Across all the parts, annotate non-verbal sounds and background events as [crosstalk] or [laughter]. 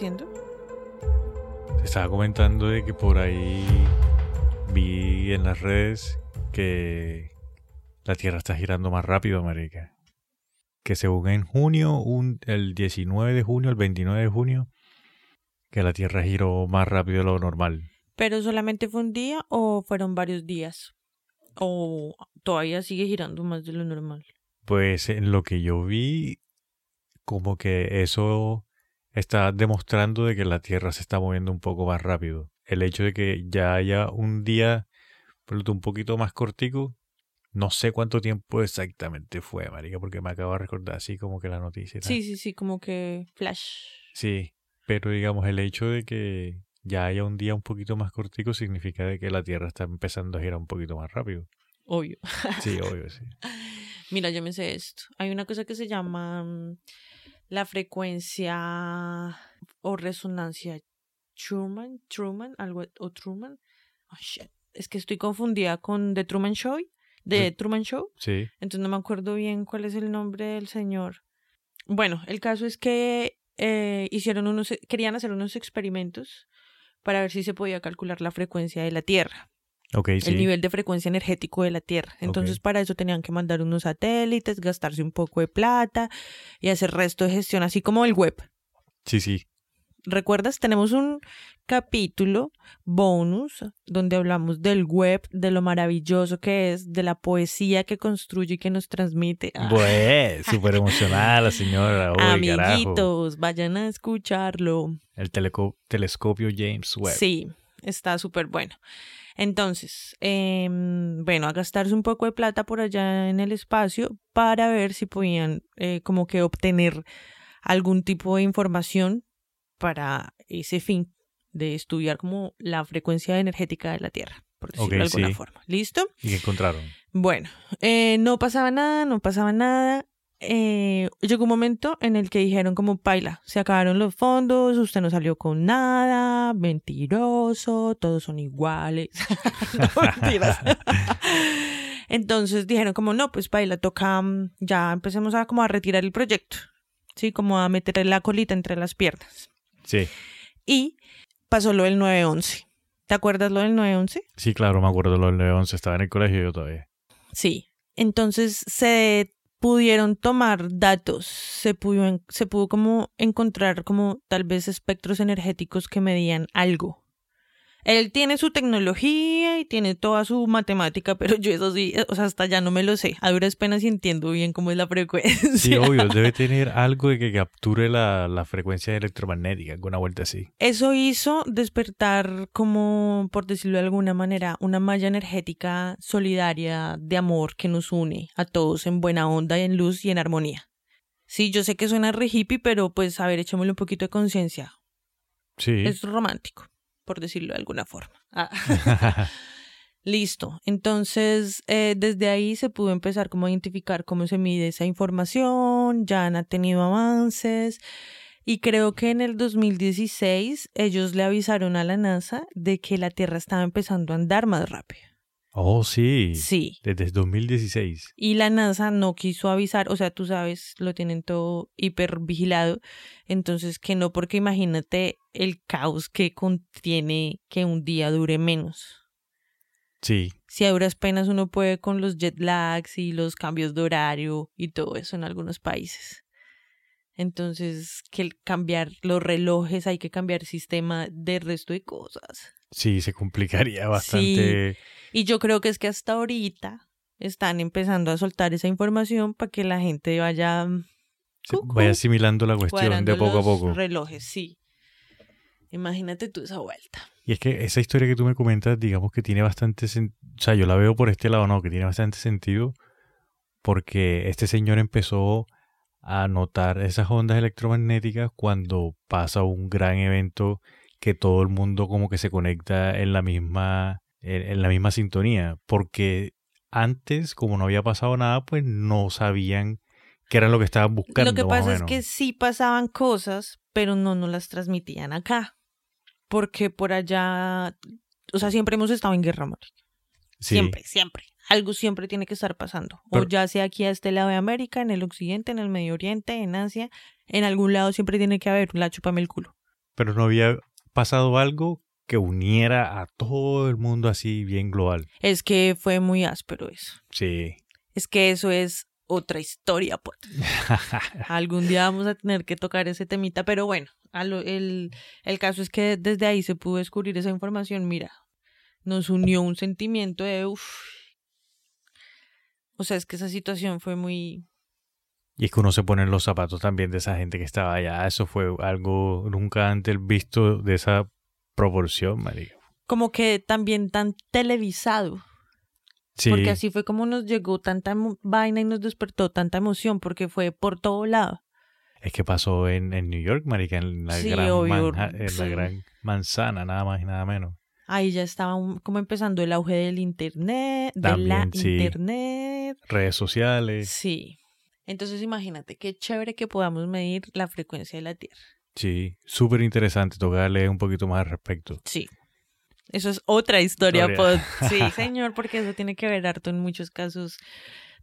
¿Qué me estabas diciendo? Te estaba comentando de que por ahí vi en las redes que la Tierra está girando más rápido, marica. Que según en junio, un, el 19 de junio, el 29 de junio, que la Tierra giró más rápido de lo normal. ¿Pero solamente fue un día o fueron varios días? ¿O todavía sigue girando más de lo normal? Pues en lo que yo vi, como que eso está demostrando de que la Tierra se está moviendo un poco más rápido. El hecho de que ya haya un día un poquito más cortico, no sé cuánto tiempo exactamente fue, marica, porque me acabo de recordar así como que la noticia. Sí, sí, sí, como que flash. Sí, pero digamos el hecho de que ya haya un día un poquito más cortico significa de que la Tierra está empezando a girar un poquito más rápido. Obvio. Sí, obvio, sí. [laughs] Mira, yo me sé esto. Hay una cosa que se llama mm, la frecuencia o resonancia Truman, Truman, algo, o Truman. Oh, shit. Es que estoy confundida con The Truman Show, de Truman Show. Sí. Entonces no me acuerdo bien cuál es el nombre del señor. Bueno, el caso es que eh, hicieron unos, querían hacer unos experimentos para ver si se podía calcular la frecuencia de la Tierra. Okay, el nivel de frecuencia energético de la Tierra. Entonces, para eso tenían que mandar unos satélites, gastarse un poco de plata y hacer resto de gestión, así como el web. Sí, sí. ¿Recuerdas? Tenemos un capítulo bonus donde hablamos del web, de lo maravilloso que es, de la poesía que construye y que nos transmite. Pues, [laughs] súper emocionada la señora. Amiguitos, vayan a escucharlo. El telescopio James Webb. Sí, está súper bueno. Entonces, em, bueno, a gastarse un poco de plata por allá en el espacio para ver si podían eh, como que obtener algún tipo de información para ese fin de estudiar como la frecuencia energética de la Tierra, por decirlo de alguna forma. ¿Listo? ¿Y encontraron? Bueno, eh, no pasaba nada, no pasaba nada. Eh, llegó un momento en el que dijeron como paila, se acabaron los fondos, usted no salió con nada, mentiroso, todos son iguales. [laughs] mentiras. [laughs] Entonces dijeron como no, pues paila, toca, mm, ya empecemos a como a retirar el proyecto, sí, como a meter la colita entre las piernas. Sí. Y pasó lo del 911. ¿Te acuerdas lo del 911? Sí, claro, me acuerdo lo del 911. Estaba en el colegio yo todavía. Sí. Entonces se pudieron tomar datos, se pudo, se pudo como encontrar como tal vez espectros energéticos que medían algo. Él tiene su tecnología y tiene toda su matemática, pero yo eso sí, o sea, hasta ya no me lo sé. A duras penas entiendo bien cómo es la frecuencia. Sí, obvio, debe tener algo de que capture la, la frecuencia electromagnética, alguna vuelta así. Eso hizo despertar como, por decirlo de alguna manera, una malla energética solidaria de amor que nos une a todos en buena onda y en luz y en armonía. Sí, yo sé que suena re hippie, pero pues a ver, echémosle un poquito de conciencia. Sí. Es romántico por decirlo de alguna forma. Ah. [laughs] [laughs] Listo. Entonces, eh, desde ahí se pudo empezar como a identificar cómo se mide esa información, ya han tenido avances. Y creo que en el 2016 ellos le avisaron a la NASA de que la Tierra estaba empezando a andar más rápido. Oh, sí. Sí. Desde 2016. Y la NASA no quiso avisar, o sea, tú sabes, lo tienen todo hiper vigilado. Entonces, que no, porque imagínate el caos que contiene que un día dure menos. Sí. Si a duras penas uno puede con los jet lags y los cambios de horario y todo eso en algunos países. Entonces, que cambiar los relojes, hay que cambiar el sistema de resto de cosas. Sí, se complicaría bastante. Y yo creo que es que hasta ahorita están empezando a soltar esa información para que la gente vaya... vaya asimilando la cuestión de poco a poco. Relojes, sí. Imagínate tú esa vuelta. Y es que esa historia que tú me comentas, digamos que tiene bastante sentido. O sea, yo la veo por este lado, no, que tiene bastante sentido. Porque este señor empezó a notar esas ondas electromagnéticas cuando pasa un gran evento que todo el mundo como que se conecta en la misma en, la misma sintonía, porque antes, como no había pasado nada, pues no sabían qué era lo que estaban buscando. Lo que pasa es que sí pasaban cosas, pero no nos las transmitían acá. Porque por allá, o sea, siempre hemos estado en guerra, Mónica. Siempre, siempre. algo siempre tiene que estar pasando. Pero- o ya sea aquí a este lado de América, en el occidente, en el Medio Oriente, en Asia, en algún lado siempre tiene que haber la chupame el culo. Pero no había pasado algo que uniera a todo el mundo así bien global. Es que fue muy áspero eso. Sí. Es que eso es otra historia, pues. [laughs] Algún día vamos a tener que tocar ese temita, pero bueno, a lo- el, el caso es que desde ahí se pudo descubrir esa información. Mira, nos unió un sentimiento de uff. O sea, es que esa situación fue muy. Y es que uno se pone en los zapatos también de esa gente que estaba allá. Eso fue algo nunca antes visto de esa proporción, marica. como que también tan televisado. Sí, Porque así fue como nos llegó tanta vaina y nos despertó tanta emoción, porque fue por todo lado. es que pasó en, en New York, marica, en la, Sí, gran, obvio, en la sí. gran manzana, nada más y nada menos. Ahí ya estaba un- como empezando el auge del internet, de También, la sí. internet. Redes sociales, Sí. Entonces imagínate qué chévere que podamos medir la frecuencia de la Tierra. sí, súper interesante. Toca leer un poquito más al respecto. Sí. Eso es otra historia. Historia. pod- [laughs] Sí, señor, porque eso tiene que ver harto en muchos casos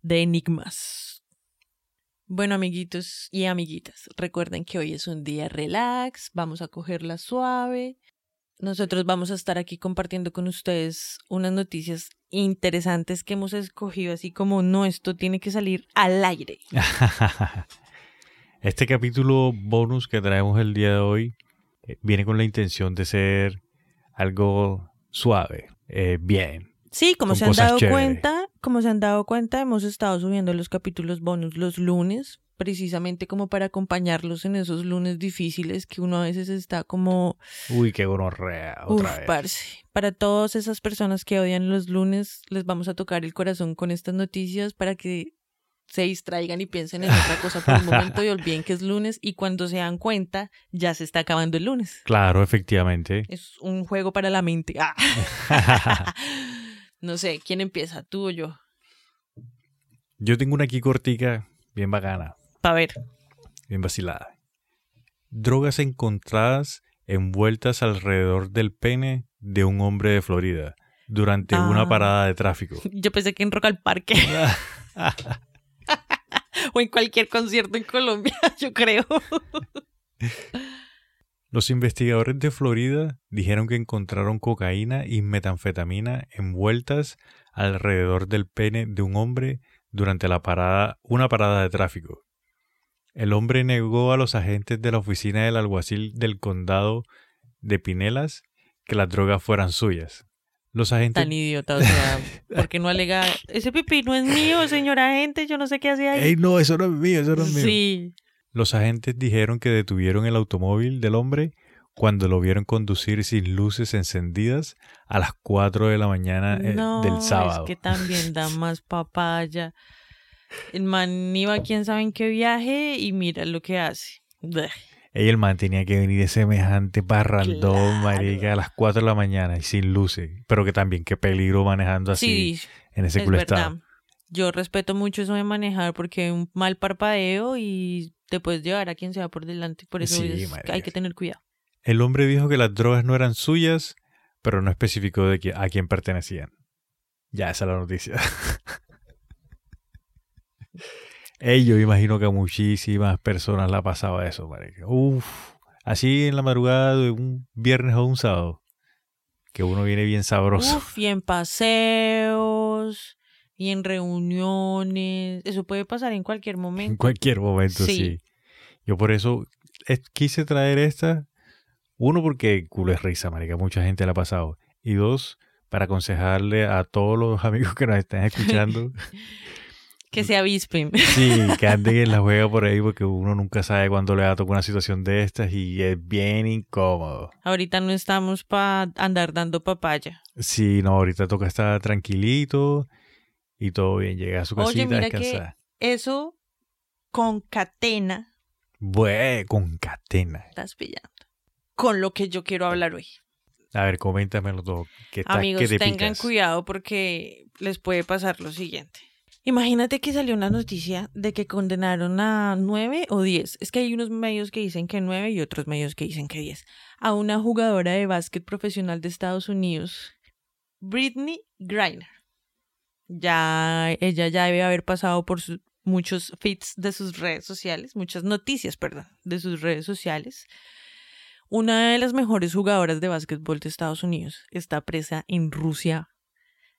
de enigmas. Bueno, amiguitos y amiguitas, recuerden que hoy es un día relax, vamos a cogerla suave. Nosotros vamos a estar aquí compartiendo con ustedes unas noticias interesantes que hemos escogido, así como no, esto tiene que salir al aire. [laughs] Este capítulo bonus que traemos el día de hoy eh, viene con la intención de ser algo suave, eh, bien. Sí, como se han dado chéveres. cuenta, como se han dado cuenta, hemos estado subiendo los capítulos bonus los lunes, precisamente como para acompañarlos en esos lunes difíciles que uno a veces está como, Uy, qué gonorrea otra vez. parce. Para todas esas personas que odian los lunes, les vamos a tocar el corazón con estas noticias para que se distraigan y piensen en otra cosa por un momento y [laughs] olviden que es lunes y cuando se dan cuenta ya se está acabando el lunes. Claro, efectivamente. Es un juego para la mente. Ah. [laughs] no sé, ¿quién empieza? ¿Tú o yo? Yo tengo una aquí cortica, bien bacana, Pa' ver. bien vacilada. Drogas encontradas envueltas alrededor del pene de un hombre de Florida durante Ah. una parada de tráfico. [laughs] Yo pensé que en Rock al Parque [laughs] o en cualquier concierto en Colombia, [laughs] yo creo. Los investigadores de Florida dijeron que encontraron cocaína y metanfetamina envueltas alrededor del pene de un hombre durante la parada, una parada de tráfico. El hombre negó a los agentes de la oficina del alguacil del condado de Pinelas que las drogas fueran suyas. Los agentes Tan idiota, o sea, [laughs] porque no alega, ese pipí no es mío, señora gente, yo no sé qué hacía ahí. ¡Ey, no, eso no es mío, eso no es mío! sí, Los agentes dijeron que detuvieron el automóvil del hombre cuando lo vieron conducir sin luces encendidas a las 4 de la mañana eh, no, del sábado. es que también da [laughs] más papaya. El man iba quién sabe en qué viaje y mira lo que hace. El man tenía que venir de semejante parrandón, Claro. marica, a las 4 de la mañana y sin luces. Pero que también, qué peligro manejando así Sí, en ese es culo estado. Yo respeto mucho eso de manejar porque un mal parpadeo y te puedes llevar a quien sea por delante. Por eso Sí, es- hay que tener cuidado. El hombre dijo que las drogas no eran suyas, pero no especificó de a quién pertenecían. Ya, esa es la noticia. [laughs] Ey, yo imagino que a muchísimas personas la pasaba eso, marica. Uf, así en la madrugada de un viernes o un sábado, que uno viene bien sabroso. Uf, y en paseos, y en reuniones. Eso puede pasar en cualquier [laughs] En momento. cualquier momento, sí. Sí. Yo por eso eh, quise traer esta. Uno, porque culo es risa, marica. Mucha gente la ha pasado. Y dos, para aconsejarle a todos los [laughs] amigos que nos están [laughs] escuchando Que se avispen. [laughs] Sí, que [laughs] anden en la juega por ahí porque uno nunca sabe cuándo le va a tocar una situación de estas y es bien incómodo. Ahorita no estamos para andar dando papaya. Sí, no, ahorita toca estar tranquilito y todo bien, llega a su Oye, casita a mira que- descansar. Eso concatena, Bue, concatena. estás pillando, con lo que yo quiero hablar hoy. A ver, coméntamelo todo. ¿Qué está, Amigos, qué te tengan picas? cuidado porque les puede pasar lo siguiente. Imagínate que salió una noticia de que condenaron a nueve o diez. Es que hay unos medios que dicen que nueve y otros medios que dicen que diez. A una jugadora de básquet profesional de Estados Unidos, Britney Griner. Ya ella ya debe haber pasado por muchos feeds de sus redes sociales, muchas noticias, perdón, de sus redes sociales. Una de las mejores jugadoras de básquetbol de Estados Unidos está presa en Rusia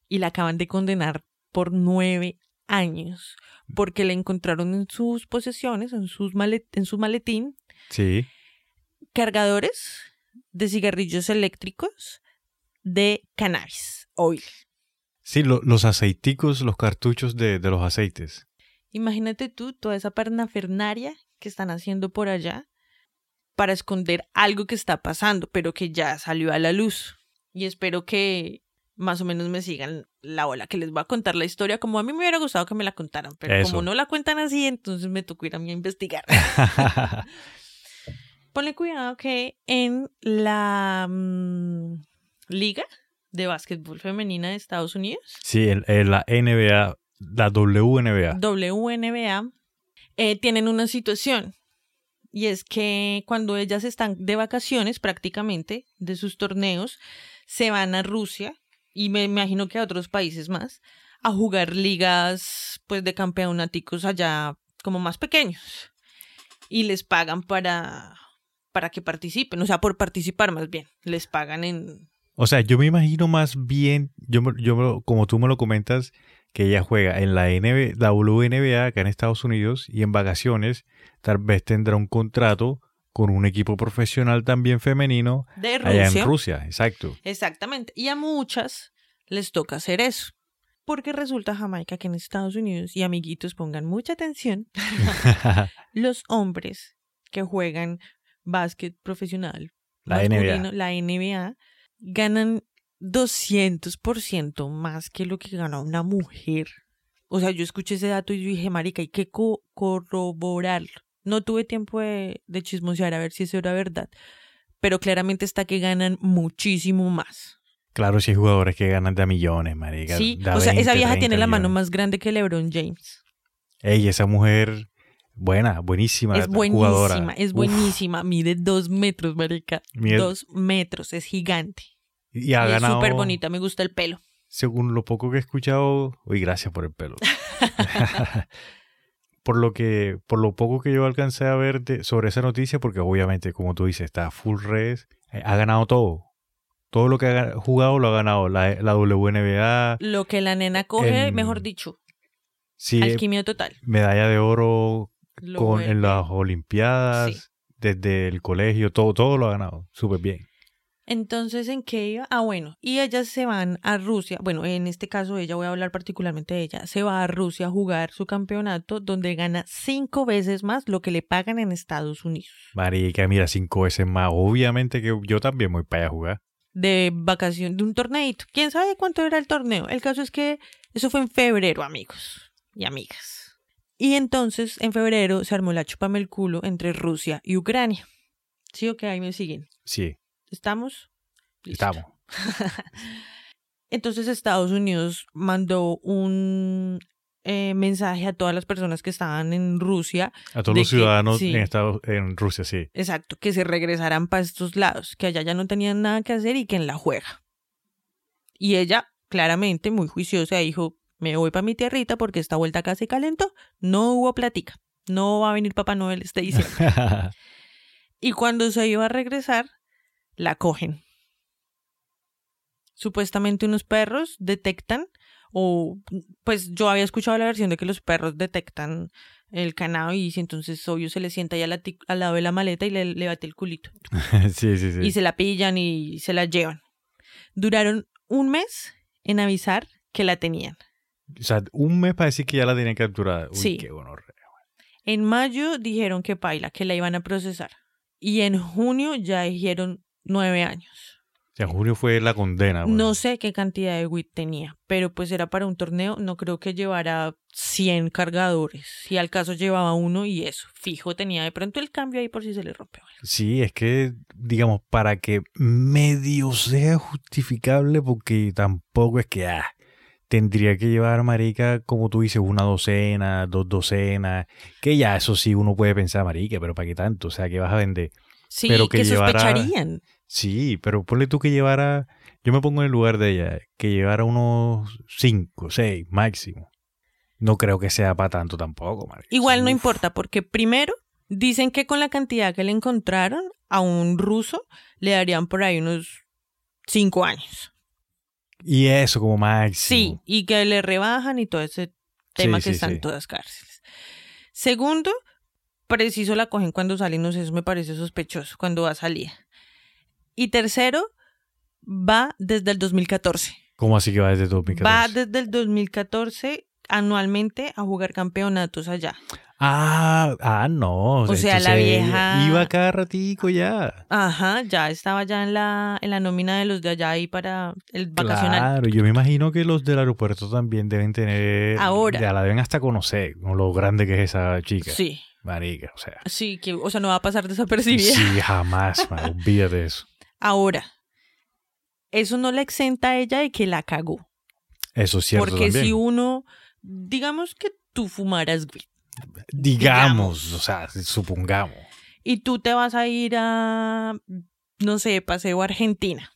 y la acaban de condenar por nueve años porque le encontraron en sus posesiones, en, sus malet- en su maletín, Sí. cargadores de cigarrillos eléctricos de cannabis oil. Sí, lo- los aceiticos, los cartuchos de, de los aceites. Imagínate tú toda esa pernafernaria que están haciendo por allá para esconder algo que está pasando, pero que ya salió a la luz. Y espero que más o menos me sigan la ola, que les voy a contar la historia como a mí me hubiera gustado que me la contaran, pero Eso. como no la cuentan así, entonces me tocó ir a mí a investigar. [laughs] Ponle cuidado que en la mm, liga de básquetbol femenina de Estados Unidos, sí, el- el- la NBA, la WNBA. WNBA, eh, tienen una situación. Y es que cuando ellas están de vacaciones prácticamente de sus torneos, se van a Rusia y me imagino que a otros países más a jugar ligas pues de campeonaticos allá como más pequeños. Y les pagan para, para que participen, o sea, por participar más bien. Les pagan en... O sea, yo me imagino más bien, yo, yo como tú me lo comentas, que ella juega en la NB, la WNBA acá en Estados Unidos y en vacaciones tal vez tendrá un contrato con un equipo profesional también femenino De allá Rusia. en Rusia, exacto. Exactamente. Y a muchas les toca hacer eso. Porque resulta, Jamaica, que en Estados Unidos, y amiguitos pongan mucha atención, [laughs] los hombres que juegan básquet profesional, La NBA. la NBA, ganan 200% más que lo que gana una mujer. O sea, yo escuché ese dato y yo dije, marica, hay que co- corroborarlo. No tuve tiempo de, de chismosear a ver si eso era verdad. Pero claramente está que ganan muchísimo más. Claro, si hay jugadores que ganan de millones, marica. Sí, da o sea, esa 20, vieja 30 tiene la mano más grande que LeBron James. Ey, esa mujer, buena, buenísima es jugadora. buenísima, es Uf, buenísima. Mide dos metros, marica. Dos metros, es gigante. y ha y es ganado, súper bonita, me gusta el pelo. según lo poco que he escuchado, uy, gracias por el pelo. [laughs] por lo que, por lo poco que yo alcancé a ver de- sobre esa noticia, porque obviamente, como tú dices, está full res, eh, ha ganado todo. Todo lo que ha ga- jugado lo ha ganado. La, la WNBA, Lo que la nena coge, En- mejor dicho, sí, alquimia total. medalla de oro Lo con, en las Olimpiadas, Sí. desde el colegio, todo, todo lo ha ganado. Súper bien. Entonces, ¿en qué iba? Ah, bueno, y ellas se van a Rusia. Bueno, en este caso, ella, voy a hablar particularmente de ella. Se va a Rusia a jugar su campeonato, donde gana cinco veces más lo que le pagan en Estados Unidos. Marica, mira, cinco veces más. Obviamente que yo también voy para allá a jugar. de vacación, de un torneito. ¿Quién sabe cuánto era el torneo? El caso es que eso fue en febrero, amigos y amigas. Y entonces, en febrero, se armó la chupame el culo entre Rusia y Ucrania. ¿Sí o qué? Ahí me siguen. Sí, ¿Estamos? Listo. estamos. [laughs] Entonces, Estados Unidos mandó un eh, mensaje a todas las personas que estaban en Rusia A todos los que- ciudadanos sí. en Estados, en Rusia, sí. Exacto, que se regresaran para estos lados, que allá ya no tenían nada que hacer y que en la juega. Y ella, claramente, muy juiciosa, dijo, me voy para mi tierrita porque esta vuelta casi calentó, no hubo platica, no va a venir Papá Noel este diciembre. [laughs] y cuando se iba a regresar, la cogen. Supuestamente unos perros detectan, o pues yo había escuchado la versión de que los perros detectan el cannabis y entonces obvio se le sienta ahí al, lado de la maleta y le, le bate el culito. [laughs] sí, sí, sí. Y se la pillan y se la llevan. Duraron un mes en avisar que la tenían. O sea, un mes para decir que ya la tenían capturada. Uy, Sí. qué gonorrea. En mayo dijeron que paila, que la iban a procesar. Y en junio ya dijeron nueve años. O sea, en junio fue la condena. güey. No sé qué cantidad de WIT tenía, pero pues era para un torneo, no creo que llevara 100 cargadores. Si al caso llevaba uno y eso, fijo tenía de pronto el cambio ahí por si se le rompe. Sí, es que, digamos, para que medio sea justificable, porque tampoco es que, ah, tendría que llevar, marica, como tú dices, una docena, dos docenas, que ya eso sí uno puede pensar, marica, pero ¿para qué tanto? O sea, que vas a vender. Sí, Pero que que llevara- sospecharían. Sí, pero ponle tú que llevara, yo me pongo en el lugar de ella, que llevara unos 5, 6 máximo. No creo que sea para tanto tampoco, marica. Igual no Uf. importa, porque primero dicen que con la cantidad que le encontraron a un ruso le darían por ahí unos cinco años. Y eso como Sí, máximo. y que le rebajan y todo ese tema Sí, que sí, está en sí. todas cárceles. Segundo, preciso la cogen cuando sale, no sé, eso me parece sospechoso, cuando va a salir. Y tercero, va desde el 2014. ¿Cómo así que va desde 2014? Va desde el 2014 anualmente a jugar campeonatos allá. Ah, ah, no. O sea, la vieja- Iba cada ratico ya. Ajá, ya estaba ya en la, en la nómina de los de allá ahí para el vacacional. Claro, yo me imagino que los del aeropuerto también deben tener. Ahora. Ya la deben hasta conocer, con lo grande que es esa chica. Sí, Marica, o sea. sí, que, o sea, no va a pasar desapercibida. Sí, jamás, man, olvídate eso. Ahora, eso no la exenta a ella de que la cagó. Eso es cierto Porque también. si uno, digamos que tú fumaras weed digamos, o sea, supongamos. y tú te vas a ir a, no sé, paseo a Argentina.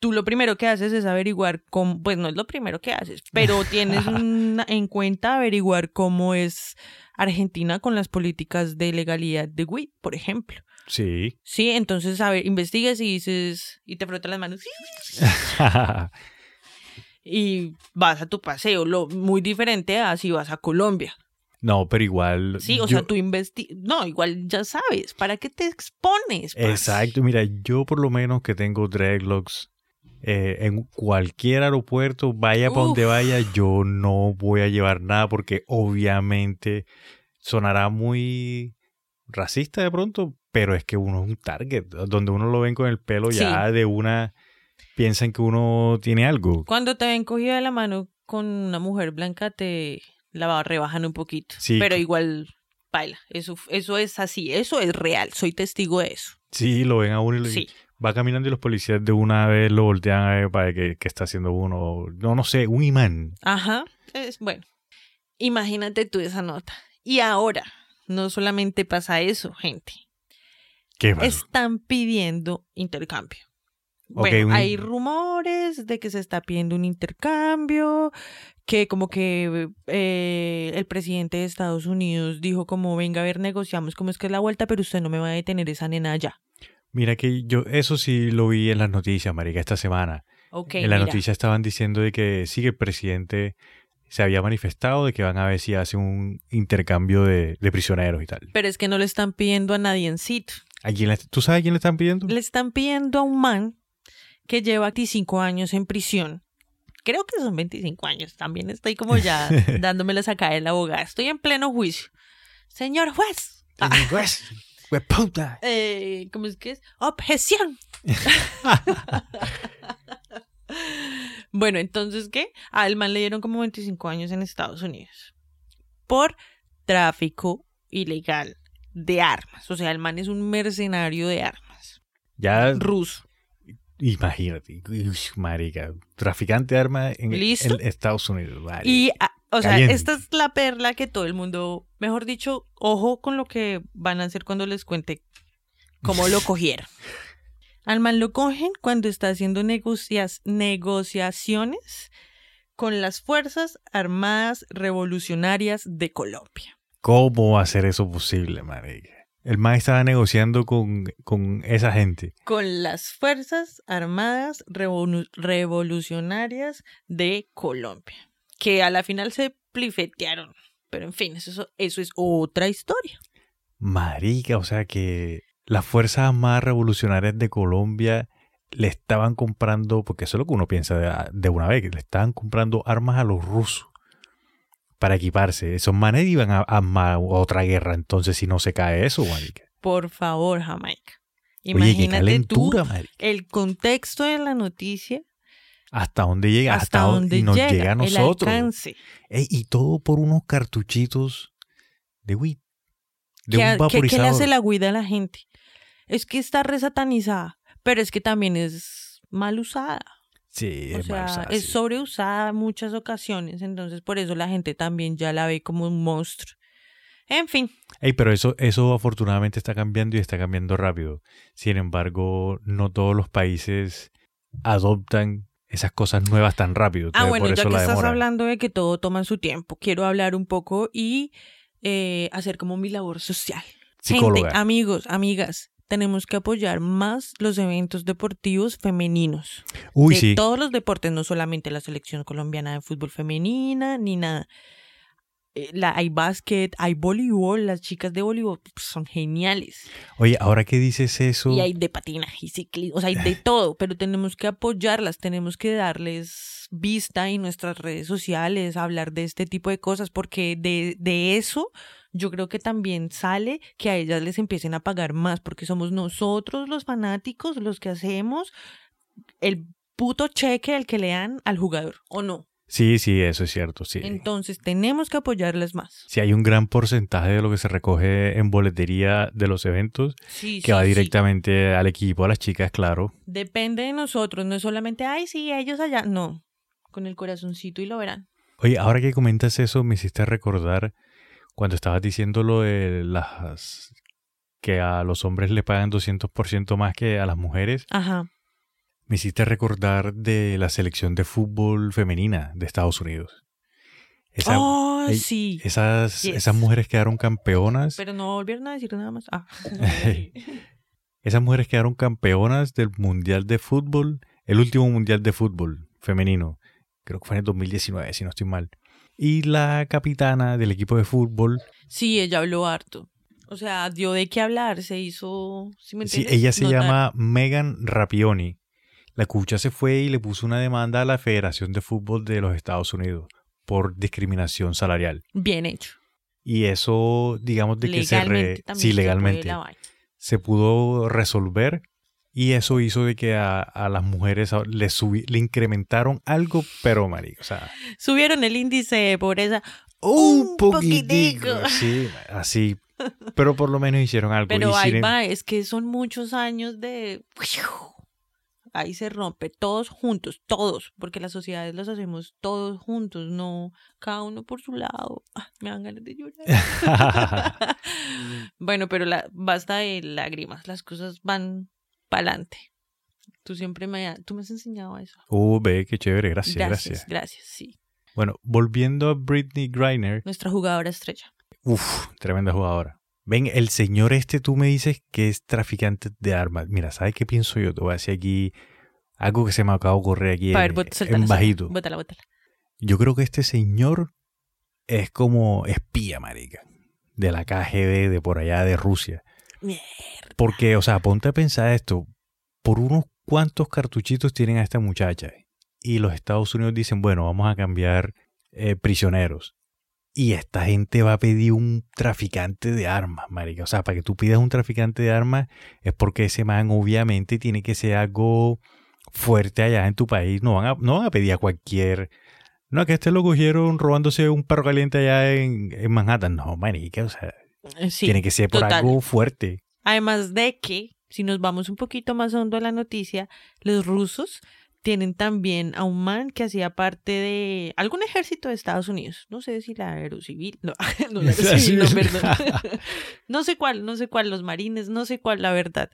Tú lo primero que haces es averiguar cómo, pues no es lo primero que haces, pero [laughs] tienes una- en cuenta averiguar cómo es Argentina con las políticas de legalidad de weed, por ejemplo. Sí. Sí, entonces, a ver, investigas y dices, y te frotas las manos, [laughs] y vas a tu paseo, lo muy diferente a si vas a Colombia. no, pero igual. Sí, o yo- sea, tú investigas, no, igual ya sabes, ¿para qué te expones? parce? Exacto, mira, yo por lo menos que tengo dreadlocks eh, en cualquier aeropuerto, vaya para donde vaya, yo no voy a llevar nada porque obviamente sonará muy racista de pronto, pero es que uno es un target, donde uno lo ven con el pelo ya de una, piensan que uno tiene algo. Cuando te ven cogida de la mano con una mujer blanca, te la rebajan un poquito. Sí. Pero igual, baila. Eso, eso es así, eso es real, soy testigo de eso. Sí, lo ven a uno y le- Sí. va caminando y los policías de una vez lo voltean a ver para qué, qué está haciendo uno. No, no sé, un imán. Ajá. Es, bueno, imagínate tú esa nota. Y ahora, no solamente pasa eso, gente. ¿Qué? Están pidiendo intercambio. Bueno, un- hay rumores de que se está pidiendo un intercambio, que como que eh, el presidente de Estados Unidos dijo como, venga a ver, negociamos cómo es que es la vuelta, pero usted no me va a detener esa nena allá. Mira que yo, eso sí lo vi en las noticias, marica, esta semana. Ok, en las noticias estaban diciendo de que sí que el presidente se había manifestado de que van a ver si hace un intercambio de, de prisioneros y tal. Pero es que no le están pidiendo a nadie en sitio. ¿A quién le- ¿Tú sabes a quién le están pidiendo? Le están pidiendo a un man que lleva 25 años en prisión. Creo que son 25 años. También estoy como ya [laughs] dándome la sacada de la abogada. Estoy en pleno juicio. Señor juez. Ah, Pues, hueputa. [laughs] eh, ¿Cómo es que es? Objeción. [laughs] bueno, entonces, ¿qué? Al man le dieron como 25 años en Estados Unidos por tráfico ilegal de armas. O sea, el man es un mercenario de armas. Ya, Ruso. imagínate, uy, marica, traficante de armas en, Estados Unidos. vale. Y, ah, o sea, Caliente. esta es la perla que todo el mundo, mejor dicho, ojo con lo que van a hacer cuando les cuente cómo lo [laughs] cogieron. Al man lo cogen cuando está haciendo negocias- negociaciones con las Fuerzas Armadas Revolucionarias de Colombia. ¿Cómo va a ser eso posible, marica? El man estaba negociando con, con esa gente. Con las Fuerzas Armadas Revolu- Revolucionarias de Colombia. Que a la final se plifetearon. Pero en fin, eso, eso es otra historia. Marica, o sea que las fuerzas más revolucionarias de Colombia le estaban comprando, porque eso es lo que uno piensa de, de una vez, que le estaban comprando armas a los rusos para equiparse. Esos manes iban a armar otra guerra, entonces si no se cae eso, marica. Por favor, Jamaica. Oye, qué Imagínate calentura, tú marica. el contexto de la noticia ¿Hasta dónde llega? hasta, dó- dónde y nos llega, llega a el nosotros. alcance. Ey, y todo por unos cartuchitos de weed. De ¿Qué, un ha- qué- qué le vaporizador. hace la guida a la gente? Es que está resatanizada, pero es que también es mal usada. Sí, O es sea, mal usada, es sobreusada en muchas ocasiones, entonces por eso la gente también ya la ve como un monstruo. En fin. Ey, pero eso, eso afortunadamente está cambiando y está cambiando rápido. Sin embargo, no todos los países adoptan esas cosas nuevas tan rápido. Ah, bueno, por ya eso que la estás hablando de que todo toma su tiempo, quiero hablar un poco y eh, hacer como mi labor social. Psicóloga. Gente, amigos, amigas, tenemos que apoyar más los eventos deportivos femeninos. Uy, de sí. todos los deportes, no solamente la selección colombiana de fútbol femenina, ni nada. Eh, La, hay básquet, hay voleibol, las chicas de voleibol pues, son geniales. Oye, ahora que dices eso, Y hay de patinaje y ciclismo, o sea, hay de todo, pero tenemos que apoyarlas, tenemos que darles vista en nuestras redes sociales, hablar de este tipo de cosas, porque de, de eso yo creo que también sale que a ellas les empiecen a pagar más, porque somos nosotros los fanáticos los que hacemos el puto cheque al que le dan al jugador, ¿o no? sí, sí, eso es cierto, sí. Entonces tenemos que apoyarlas más. Si hay un gran porcentaje de lo que se recoge en boletería de los eventos Sí, que sí, va sí. directamente al equipo, a las chicas, claro. Depende de nosotros, no es solamente, ay, sí, ellos allá, no, con el corazoncito y lo verán. Oye, ahora que comentas eso, me hiciste recordar cuando estabas diciendo lo de las que a los hombres le pagan 200% más que a las mujeres, Ajá. me hiciste recordar de la selección de fútbol femenina de Estados Unidos. Esa- oh, ey, sí. esas, Yes. esas mujeres quedaron campeonas. Pero no volvieron a decir nada más. Ah. [laughs] Esas mujeres quedaron campeonas del Mundial de Fútbol, el último Mundial de Fútbol femenino. Creo que fue en el 2019, si no estoy mal. Y la capitana del equipo de fútbol, sí, ella habló harto. O sea, dio de qué hablar, se hizo. ¿sí me sí, ella se Notar. llama Megan Rapioni. La cucha se fue y le puso una demanda a la Federación de Fútbol de los Estados Unidos por discriminación salarial. Bien hecho. Y eso, digamos, de que se re- sí, legalmente se pudo resolver y eso hizo de que a, a las mujeres le, subi- le incrementaron algo, pero marico, o sea, Subieron el índice de pobreza. un Un poquitico, poquitico. sí, [laughs] así, pero por lo menos hicieron algo. Pero ahí va, es que son muchos años de. [laughs] Ahí se rompe, todos juntos, todos, porque las sociedades las hacemos todos juntos, no cada uno por su lado. Ah, me dan ganas de llorar. [laughs] bueno, pero la, basta de lágrimas, las cosas van para adelante. Tú siempre me, ha- tú me has enseñado eso. Uh, ve, qué chévere, gracias, gracias, gracias. gracias, sí. Bueno, volviendo a Britney Griner, Nuestra jugadora estrella. uff, tremenda jugadora. Ven, el señor este tú me dices que es traficante de armas. Mira, ¿sabes qué pienso yo? Te voy a decir aquí algo que se me acaba de ocurrir aquí Pa' ver, en, en bajito. Bótala, bótala. Yo creo que este señor es como espía, marica, de la KGB de por allá de Rusia. Porque, o sea, ponte a pensar esto, por unos cuantos cartuchitos tienen a esta muchacha y los Estados Unidos dicen, bueno, vamos a cambiar eh, prisioneros. Y esta gente va a pedir un traficante de armas, marica. O sea, para que tú pidas un traficante de armas es porque ese man obviamente tiene que ser algo fuerte allá en tu país. No van a, no van a pedir a cualquier... No, que este lo cogieron robándose un perro caliente allá en, en Manhattan. No, marica, o sea, Eh, Sí, tiene que ser por total. algo fuerte. Además de que, si nos vamos un poquito más hondo a la noticia, los rusos tienen también a un man que hacía parte de algún ejército de Estados Unidos. No sé si la aerocivil. No, [laughs] no la [laughs] aerocivil, no, perdón. [laughs] no sé cuál, no sé cuál, los marines, no sé cuál, la verdad.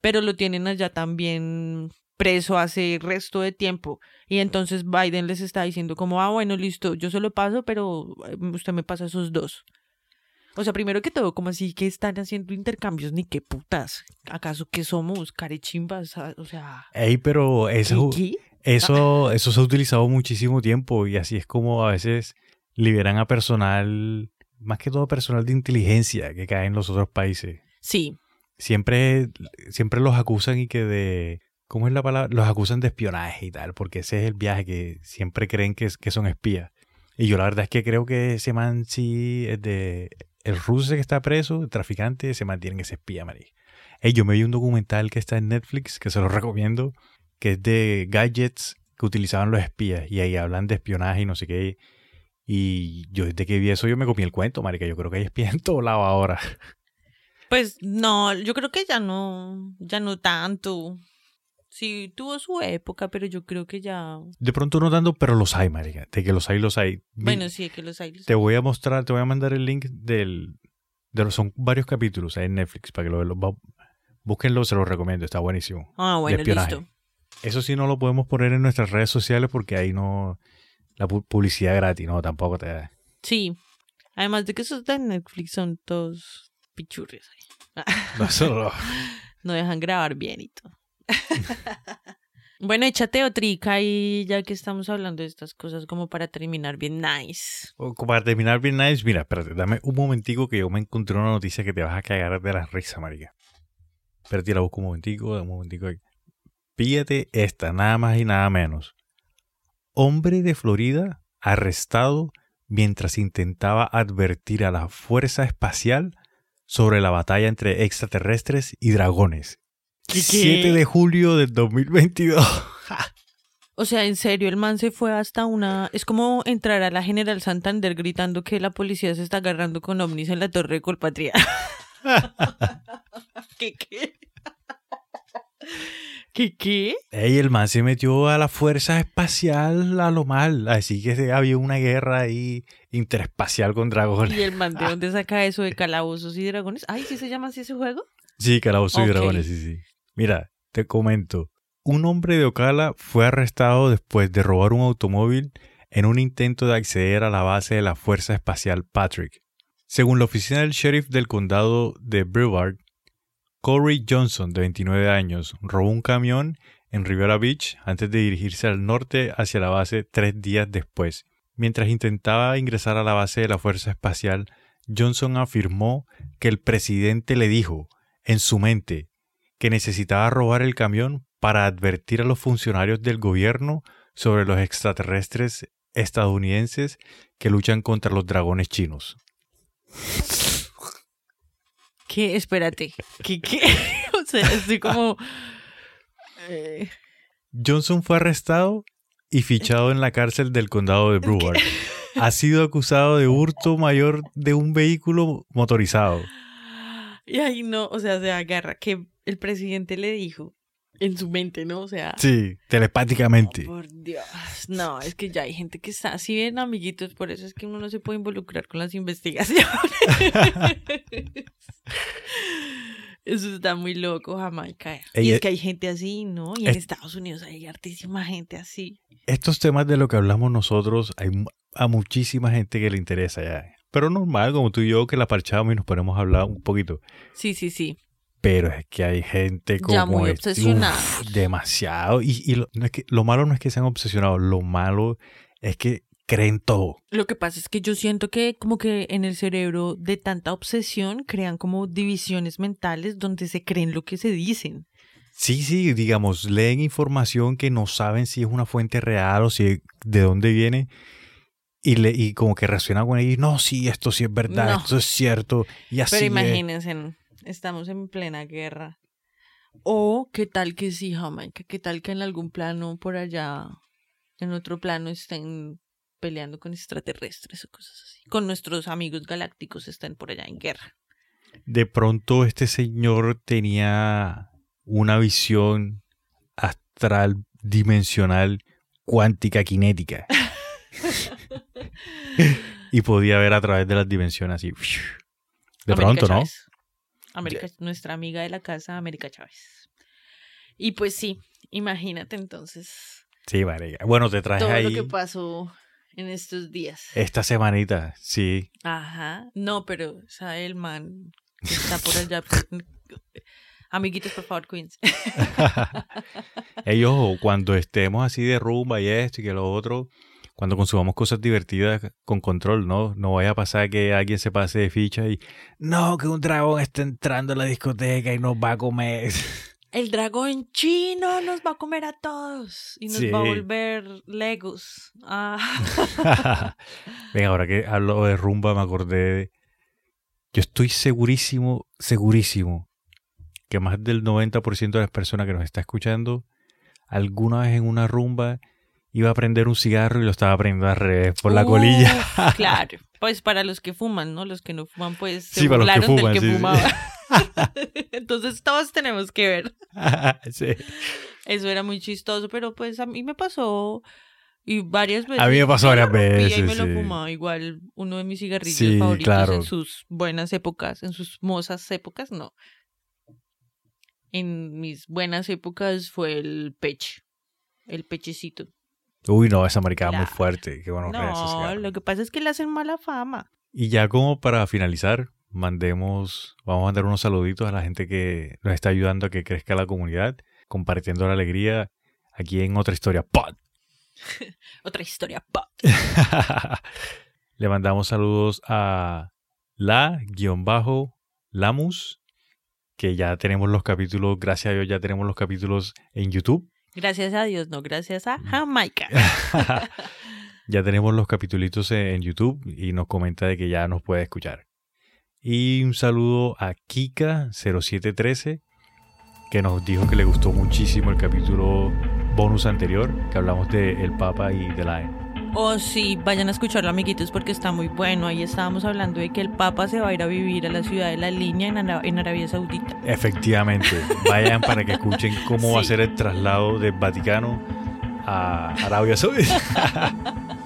Pero lo tienen allá también preso hace resto de tiempo. Y entonces Biden les está diciendo como, ah, bueno, listo, yo se lo paso, pero eh, usted me pasa esos dos. O sea, primero que todo, como así que están haciendo intercambios, ni qué putas. ¿Acaso qué somos? Carechimbas, o sea. Ey, pero eso, ¿qué? eso, eso se ha utilizado muchísimo tiempo y así es como a veces liberan a personal, más que todo personal de inteligencia que cae en los otros países. Sí, Siempre, siempre los acusan y que de, ¿cómo es la palabra? Los acusan de espionaje y tal, porque ese es el viaje que siempre creen que, que son espías. Y yo la verdad es que creo que ese man sí es de, el ruso ese que está preso, el traficante, ese man tiene que ser espía, marica. Yo me vi un documental que está en Netflix, que se lo [laughs] recomiendo, que es de gadgets que utilizaban los espías y ahí hablan de espionaje y no sé qué. Y yo desde que vi eso yo me comí el cuento, marica. Yo creo que hay espías en todo lado ahora. pues no, yo creo que ya no, ya no tanto. Sí, tuvo su época, pero yo creo que ya. De pronto no tanto, pero los hay, marica. De que los hay, los hay. Bueno, sí, que los hay. los Te voy a mostrar, te voy a mandar el link del, De los, son varios capítulos en Netflix para que lo, lo búsquenlo, se los recomiendo, está buenísimo. Ah, bueno, listo. Eso sí no lo podemos poner en nuestras redes sociales porque ahí no la publicidad gratis, no, tampoco te da. Sí. Además de que esos de Netflix son todos pichurres. No, solo... [laughs] no dejan grabar bien y todo. [laughs] bueno, échate otrica y ya que estamos hablando de estas cosas como para terminar bien nice. como para terminar bien nice, mira, espérate, dame un momentico que yo me encontré una noticia que te vas a cagar de la risa, marica. Espérate, la busco un momentico, un momentico. Pídate esta, nada más y nada menos. Hombre de Florida arrestado mientras intentaba advertir a la Fuerza Espacial sobre la batalla entre extraterrestres y dragones. 7 de julio del 2022. o sea, en serio, el man se fue hasta una... Es como entrar a la General Santander gritando que la policía se está agarrando con ovnis en la Torre de Colpatria. [laughs] ¿Qué qué? ¿Qué qué? Ey, el man se metió a la fuerza espacial a lo mal. Así que había una guerra ahí interespacial con dragones. ¿Y el man de dónde saca eso de calabozos y dragones? Ay, ¿sí se llama así ese juego? Sí, calabozos y dragones, sí, sí. Mira, te comento. Un hombre de Ocala fue arrestado después de robar un automóvil en un intento de acceder a la base de la Fuerza Espacial Patrick. Según la oficina del sheriff del condado de Brevard, Corey Johnson, de 29 años, robó un camión en Rivera Beach antes de dirigirse al norte hacia la base tres días después. Mientras intentaba ingresar a la base de la Fuerza Espacial, Johnson afirmó que el presidente le dijo, en su mente, que necesitaba robar el camión para advertir a los funcionarios del gobierno sobre los extraterrestres estadounidenses que luchan contra los dragones chinos. ¿Qué? Espérate. ¿Qué? ¿Qué? [laughs] o sea, estoy como... Eh. Johnson fue arrestado y fichado en la cárcel del condado de Broward. Ha sido acusado de hurto mayor de un vehículo motorizado. Y ahí no, o sea, se agarra que el presidente le dijo en su mente, ¿no? O sea. Sí, telepáticamente. por Dios. No, es que ya hay gente que está así bien, amiguitos, por eso es que uno no se puede involucrar con las investigaciones. [laughs] Eso está muy loco, Jamaica. y es que hay gente así, ¿no? Y en Estados Unidos hay hartísima gente así. Estos temas de lo que hablamos nosotros, hay a muchísima gente que le interesa ya. Pero normal, como tú y yo, que la parchamos y nos ponemos a hablar un poquito. Sí, sí, sí. Pero es que hay gente como. Ya muy obsesionada. demasiado. Y, lo, no es que, lo malo no es que sean obsesionados, lo malo es que creen todo. Lo que pasa es que yo siento que como que en el cerebro de tanta obsesión crean como divisiones mentales donde se creen lo que se dicen. Sí, sí, digamos, leen información que no saben si es una fuente real o si de dónde viene y, le, y como que reaccionan con ellos, no, sí, esto sí es verdad, esto es cierto. Y así Pero imagínense, estamos en plena guerra. O qué tal que sí, Jamaica, qué tal que en algún plano por allá, en otro plano estén peleando con extraterrestres o cosas así. Con nuestros amigos galácticos están por allá en guerra. De pronto este señor tenía una visión astral, dimensional, cuántica, cinética. [laughs] y podía ver a través de las dimensiones así. De pronto, ¿no? América, nuestra amiga de la casa, América Chávez. Y pues sí, imagínate entonces. Sí, María. Bueno, te traje ahí. Todo lo que pasó en estos días. Esta semanita, sí. Ajá. No, pero, sabe el man que está por allá. Amiguitos, por favor, Queens. [laughs] Ellos, cuando estemos así de rumba y esto y que lo otro, cuando consumamos cosas divertidas con control, ¿no? No vaya a pasar que alguien se pase de ficha y no, que un dragón está entrando a la discoteca y nos va a comer. [laughs] El dragón chino nos va a comer a todos y nos va a volver Legos. Ah. [laughs] Venga, ahora que hablo de rumba me acordé de... Yo estoy segurísimo, segurísimo que más del 90% de las personas que nos está escuchando alguna vez en una rumba iba a prender un cigarro y lo estaba prendiendo al revés por la colilla. claro, pues para los que fuman, ¿no? Los que no fuman, pues se sí, burlaron del que fumaba. [laughs] [laughs] Entonces todos tenemos que ver. [laughs] sí. Eso era muy chistoso, pero pues a mí me pasó Y varias veces. A mí me pasó varias veces, Y me lo fumaba igual uno de mis cigarrillos Sí, favoritos claro. en sus buenas épocas, en sus mozas épocas, no. En mis buenas épocas fue el peche, el pechecito. Uy, no, esa maricada muy fuerte. Qué bueno que No, cigarro. lo que pasa es que le hacen mala fama. Y ya como para finalizar, mandemos, vamos a mandar unos saluditos a la gente que nos está ayudando a que crezca la comunidad, compartiendo la alegría aquí en otra historia. Pod. [laughs] Otra historia. pa. [laughs] Le mandamos saludos a la-lamus, que ya tenemos los capítulos, gracias a Dios ya tenemos los capítulos en YouTube. Gracias a Dios, no gracias a Jamaica. [laughs] ya tenemos los capítulos en YouTube y nos comenta de que ya nos puede escuchar. Y un saludo a Kika0713, que nos dijo que le gustó muchísimo el capítulo bonus anterior, que hablamos de el Papa y de la Oh, sí, vayan a escucharlo, amiguitos, porque está muy bueno. Ahí estábamos hablando de que el Papa se va a ir a vivir a la ciudad de la línea en, Ara- en Arabia Saudita. Efectivamente, vayan para que escuchen cómo va a ser el traslado del Vaticano a Arabia Saudita. [laughs]